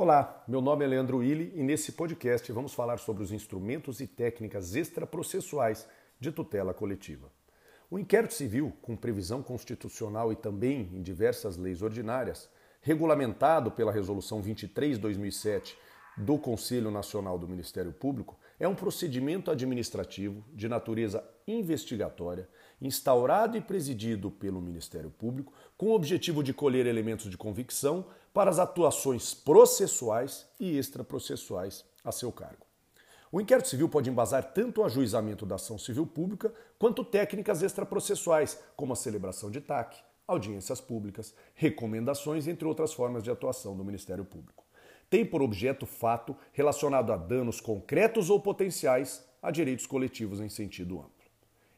Olá, meu nome é Leandro Willi e nesse podcast vamos falar sobre os instrumentos e técnicas extraprocessuais de tutela coletiva. O inquérito civil, com previsão constitucional e também em diversas leis ordinárias, regulamentado pela Resolução 23/2007 do Conselho Nacional do Ministério Público, é um procedimento administrativo de natureza investigatória, instaurado e presidido pelo Ministério Público, com o objetivo de colher elementos de convicção para as atuações processuais e extraprocessuais a seu cargo. O inquérito civil pode embasar tanto o ajuizamento da ação civil pública quanto técnicas extraprocessuais, como a celebração de TAC, audiências públicas, recomendações, entre outras formas de atuação do Ministério Público tem por objeto fato relacionado a danos concretos ou potenciais a direitos coletivos em sentido amplo.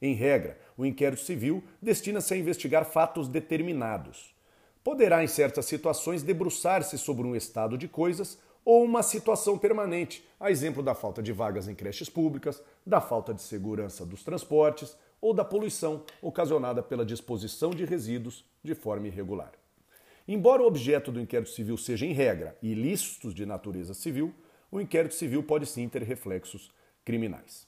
Em regra, o inquérito civil destina-se a investigar fatos determinados. Poderá, em certas situações, debruçar-se sobre um estado de coisas ou uma situação permanente, a exemplo da falta de vagas em creches públicas, da falta de segurança dos transportes ou da poluição ocasionada pela disposição de resíduos de forma irregular. Embora o objeto do inquérito civil seja, em regra, ilícitos de natureza civil, o inquérito civil pode sim ter reflexos criminais.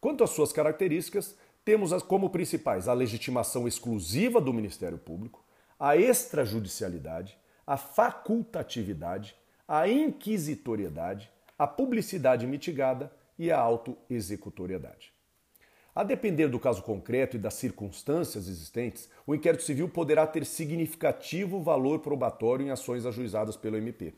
Quanto às suas características, temos como principais a legitimação exclusiva do Ministério Público, a extrajudicialidade, a facultatividade, a inquisitoriedade, a publicidade mitigada e a autoexecutoriedade. A depender do caso concreto e das circunstâncias existentes, o inquérito civil poderá ter significativo valor probatório em ações ajuizadas pelo MP.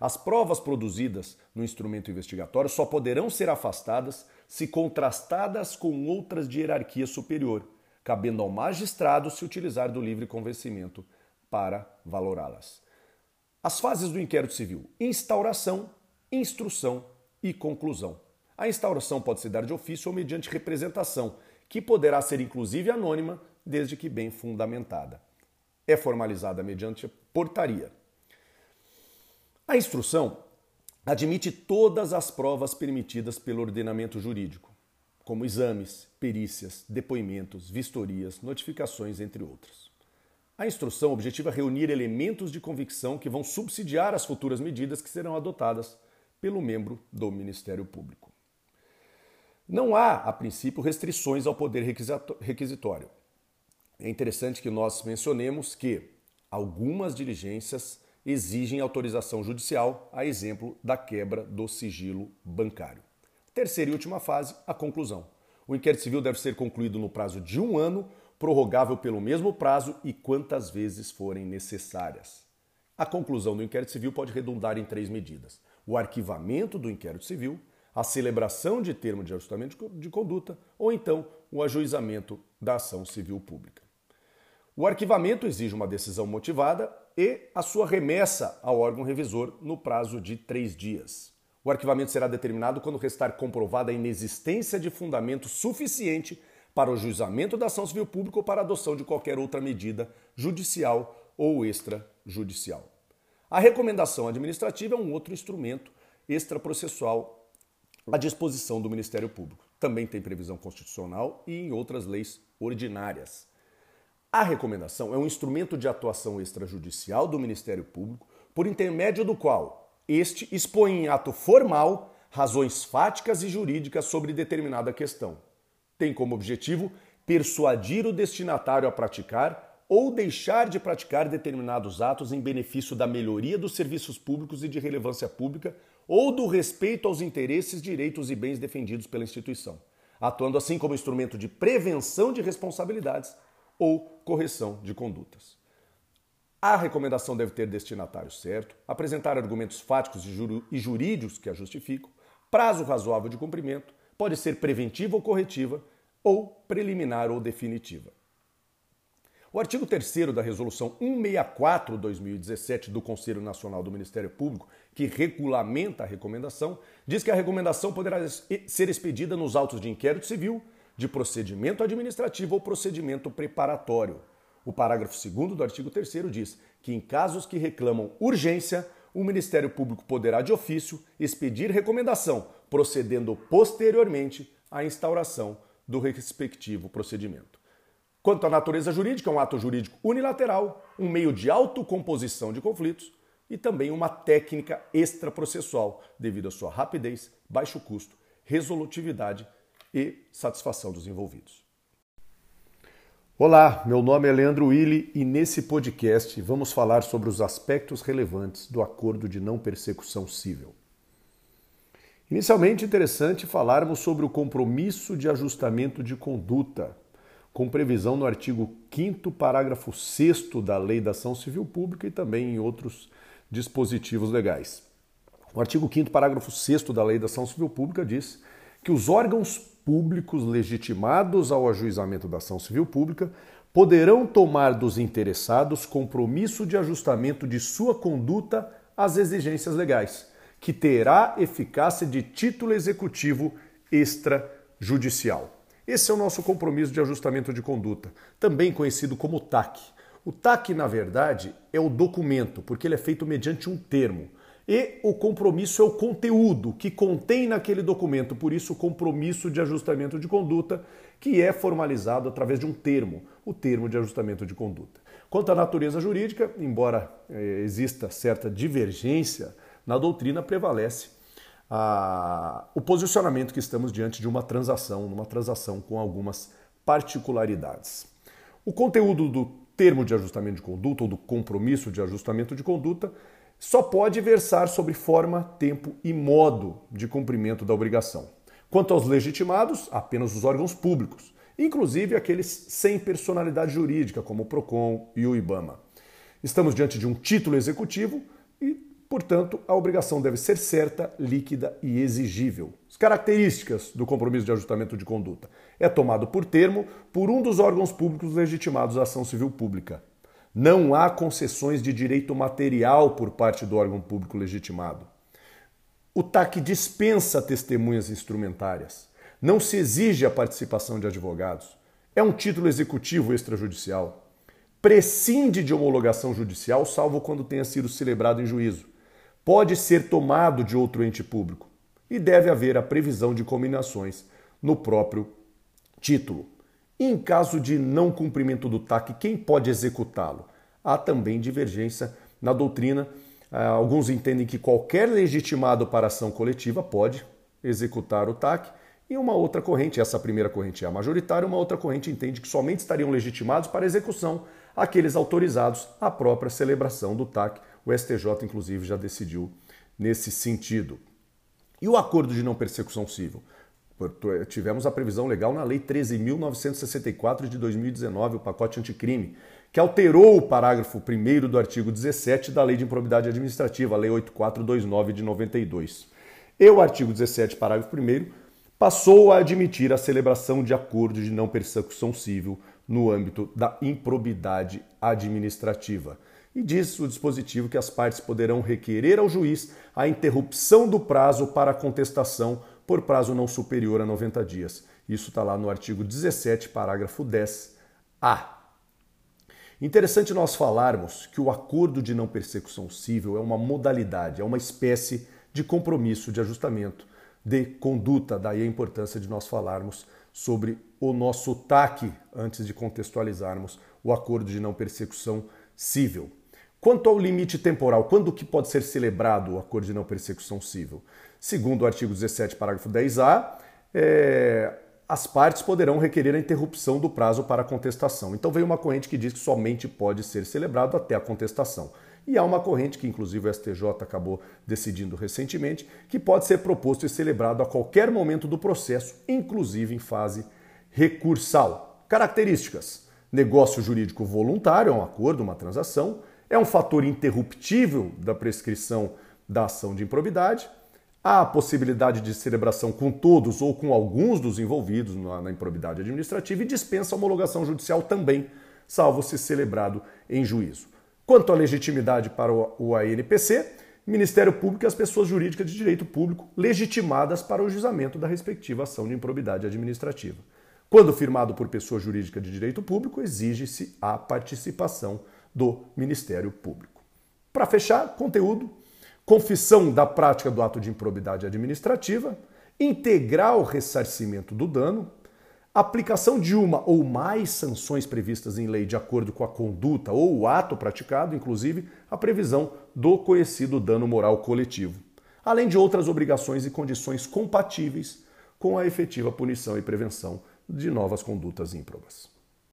As provas produzidas no instrumento investigatório só poderão ser afastadas se contrastadas com outras de hierarquia superior, cabendo ao magistrado se utilizar do livre convencimento para valorá-las. As fases do inquérito civil: instauração, instrução e conclusão. A instauração pode se dar de ofício ou mediante representação, que poderá ser inclusive anônima, desde que bem fundamentada. É formalizada mediante portaria. A instrução admite todas as provas permitidas pelo ordenamento jurídico, como exames, perícias, depoimentos, vistorias, notificações, entre outros. A instrução objetiva reunir elementos de convicção que vão subsidiar as futuras medidas que serão adotadas pelo membro do Ministério Público. Não há, a princípio, restrições ao poder requisitório. É interessante que nós mencionemos que algumas diligências exigem autorização judicial, a exemplo da quebra do sigilo bancário. Terceira e última fase, a conclusão. O inquérito civil deve ser concluído no prazo de um ano, prorrogável pelo mesmo prazo e quantas vezes forem necessárias. A conclusão do inquérito civil pode redundar em três medidas: o arquivamento do inquérito civil, a celebração de termo de ajustamento de conduta ou então o ajuizamento da ação civil pública. O arquivamento exige uma decisão motivada e a sua remessa ao órgão revisor no prazo de três dias. O arquivamento será determinado quando restar comprovada a inexistência de fundamento suficiente para o juizamento da ação civil pública ou para a adoção de qualquer outra medida judicial ou extrajudicial. A recomendação administrativa é um outro instrumento extraprocessual à disposição do Ministério Público. Também tem previsão constitucional e em outras leis ordinárias. A recomendação é um instrumento de atuação extrajudicial do Ministério Público, por intermédio do qual este expõe em ato formal razões fáticas e jurídicas sobre determinada questão. Tem como objetivo persuadir o destinatário a praticar ou deixar de praticar determinados atos em benefício da melhoria dos serviços públicos e de relevância pública ou do respeito aos interesses, direitos e bens defendidos pela instituição, atuando assim como instrumento de prevenção de responsabilidades ou correção de condutas. A recomendação deve ter destinatário certo, apresentar argumentos fáticos e jurídicos que a justificam, prazo razoável de cumprimento, pode ser preventiva ou corretiva, ou preliminar ou definitiva. O artigo 3 da Resolução 164-2017 do Conselho Nacional do Ministério Público, que regulamenta a recomendação, diz que a recomendação poderá ser expedida nos autos de inquérito civil, de procedimento administrativo ou procedimento preparatório. O parágrafo 2 do artigo 3 diz que, em casos que reclamam urgência, o Ministério Público poderá, de ofício, expedir recomendação, procedendo posteriormente à instauração do respectivo procedimento. Quanto à natureza jurídica, é um ato jurídico unilateral, um meio de autocomposição de conflitos, e também uma técnica extraprocessual, devido à sua rapidez, baixo custo, resolutividade e satisfação dos envolvidos. Olá, meu nome é Leandro Willi e nesse podcast vamos falar sobre os aspectos relevantes do acordo de não persecução civil. Inicialmente, interessante falarmos sobre o compromisso de ajustamento de conduta, com previsão no artigo 5, parágrafo 6 da Lei da Ação Civil Pública e também em outros dispositivos legais. O artigo 5, parágrafo 6 da Lei da Ação Civil Pública diz que os órgãos públicos legitimados ao ajuizamento da ação civil pública poderão tomar dos interessados compromisso de ajustamento de sua conduta às exigências legais, que terá eficácia de título executivo extrajudicial. Esse é o nosso compromisso de ajustamento de conduta, também conhecido como TAC. O TAC, na verdade, é o documento, porque ele é feito mediante um termo. E o compromisso é o conteúdo que contém naquele documento, por isso o compromisso de ajustamento de conduta, que é formalizado através de um termo, o termo de ajustamento de conduta. Quanto à natureza jurídica, embora eh, exista certa divergência, na doutrina prevalece a, o posicionamento que estamos diante de uma transação, numa transação com algumas particularidades. O conteúdo do termo de ajustamento de conduta ou do compromisso de ajustamento de conduta só pode versar sobre forma, tempo e modo de cumprimento da obrigação. Quanto aos legitimados, apenas os órgãos públicos, inclusive aqueles sem personalidade jurídica, como o PROCON e o IBAMA. Estamos diante de um título executivo e, portanto, a obrigação deve ser certa, líquida e exigível. As características do compromisso de ajustamento de conduta é tomado por termo por um dos órgãos públicos legitimados à ação civil pública, não há concessões de direito material por parte do órgão público legitimado. O TAC dispensa testemunhas instrumentárias. Não se exige a participação de advogados. É um título executivo extrajudicial. Prescinde de homologação judicial, salvo quando tenha sido celebrado em juízo. Pode ser tomado de outro ente público. E deve haver a previsão de combinações no próprio título. Em caso de não cumprimento do TAC, quem pode executá-lo? Há também divergência na doutrina. Ah, alguns entendem que qualquer legitimado para ação coletiva pode executar o TAC, e uma outra corrente, essa primeira corrente é a majoritária, uma outra corrente entende que somente estariam legitimados para execução aqueles autorizados à própria celebração do TAC. O STJ, inclusive, já decidiu nesse sentido. E o acordo de não persecução civil? Tivemos a previsão legal na Lei 13.964 de 2019, o pacote anticrime, que alterou o parágrafo 1 do artigo 17 da Lei de Improbidade Administrativa, a Lei 8429 de 92. E o artigo 17, parágrafo 1, passou a admitir a celebração de acordo de não persecução civil no âmbito da improbidade administrativa. E diz o dispositivo que as partes poderão requerer ao juiz a interrupção do prazo para contestação por prazo não superior a 90 dias. Isso está lá no artigo 17, parágrafo 10A. Interessante nós falarmos que o acordo de não persecução civil é uma modalidade, é uma espécie de compromisso de ajustamento de conduta, daí a importância de nós falarmos sobre o nosso TAC antes de contextualizarmos o acordo de não persecução civil. Quanto ao limite temporal, quando que pode ser celebrado o acordo de não persecução civil? Segundo o artigo 17, parágrafo 10A, é, as partes poderão requerer a interrupção do prazo para contestação. Então veio uma corrente que diz que somente pode ser celebrado até a contestação. E há uma corrente que, inclusive, o STJ acabou decidindo recentemente, que pode ser proposto e celebrado a qualquer momento do processo, inclusive em fase recursal. Características: negócio jurídico voluntário, é um acordo, uma transação, é um fator interruptível da prescrição da ação de improbidade Há a possibilidade de celebração com todos ou com alguns dos envolvidos na, improbidade administrativa e dispensa a homologação judicial também, salvo se celebrado em juízo. Quanto à legitimidade para o ANPC, Ministério Público e as pessoas jurídicas de direito público legitimadas para o juizamento da respectiva ação de improbidade administrativa. Quando firmado por pessoa jurídica de direito público, exige-se a participação do Ministério Público. Para fechar, conteúdo confissão da prática do ato de improbidade administrativa, integrar o ressarcimento do dano, aplicação de uma ou mais sanções previstas em lei de acordo com a conduta ou o ato praticado, inclusive a previsão do conhecido dano moral coletivo, além de outras obrigações e condições compatíveis com a efetiva punição e prevenção de novas condutas ímprobas.